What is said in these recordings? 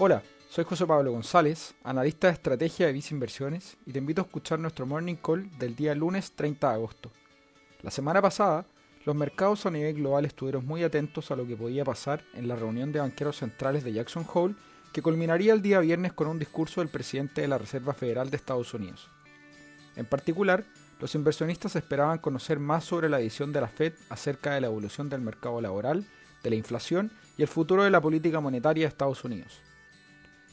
Hola, soy José Pablo González, analista de estrategia de Visa Inversiones, y te invito a escuchar nuestro morning call del día lunes 30 de agosto. La semana pasada, los mercados a nivel global estuvieron muy atentos a lo que podía pasar en la reunión de banqueros centrales de Jackson Hole, que culminaría el día viernes con un discurso del presidente de la Reserva Federal de Estados Unidos. En particular, los inversionistas esperaban conocer más sobre la visión de la Fed acerca de la evolución del mercado laboral, de la inflación y el futuro de la política monetaria de Estados Unidos.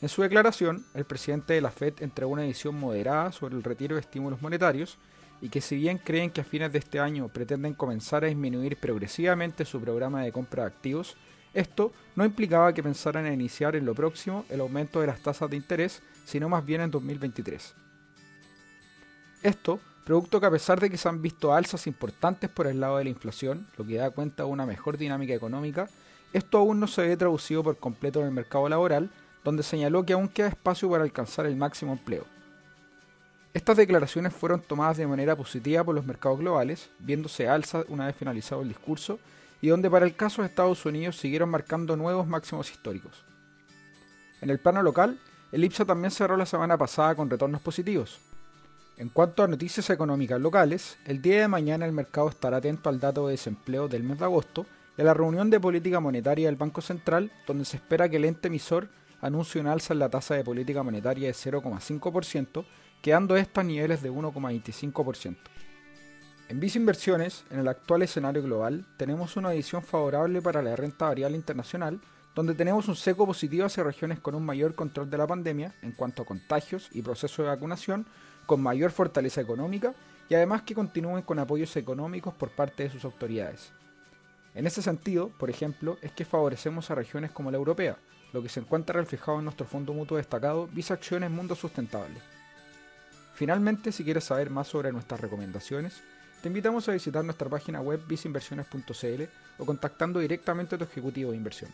En su declaración, el presidente de la Fed entregó una visión moderada sobre el retiro de estímulos monetarios y que si bien creen que a fines de este año pretenden comenzar a disminuir progresivamente su programa de compra de activos, esto no implicaba que pensaran en iniciar en lo próximo el aumento de las tasas de interés, sino más bien en 2023. Esto, producto que a pesar de que se han visto alzas importantes por el lado de la inflación, lo que da cuenta de una mejor dinámica económica, esto aún no se ve traducido por completo en el mercado laboral, donde señaló que aún queda espacio para alcanzar el máximo empleo. Estas declaraciones fueron tomadas de manera positiva por los mercados globales, viéndose alza una vez finalizado el discurso, y donde para el caso de Estados Unidos siguieron marcando nuevos máximos históricos. En el plano local, el IPSA también cerró la semana pasada con retornos positivos. En cuanto a noticias económicas locales, el día de mañana el mercado estará atento al dato de desempleo del mes de agosto y a la reunión de política monetaria del Banco Central, donde se espera que el ente emisor anuncie un alza en la tasa de política monetaria de 0,5%, quedando esta a niveles de 1,25%. En Visa Inversiones, en el actual escenario global, tenemos una edición favorable para la renta variable internacional, donde tenemos un seco positivo hacia regiones con un mayor control de la pandemia en cuanto a contagios y proceso de vacunación, con mayor fortaleza económica y además que continúen con apoyos económicos por parte de sus autoridades. En ese sentido, por ejemplo, es que favorecemos a regiones como la europea, lo que se encuentra reflejado en nuestro fondo mutuo destacado Visa Acciones Mundo Sustentable. Finalmente, si quieres saber más sobre nuestras recomendaciones, te invitamos a visitar nuestra página web visinversiones.cl o contactando directamente a tu ejecutivo de inversión.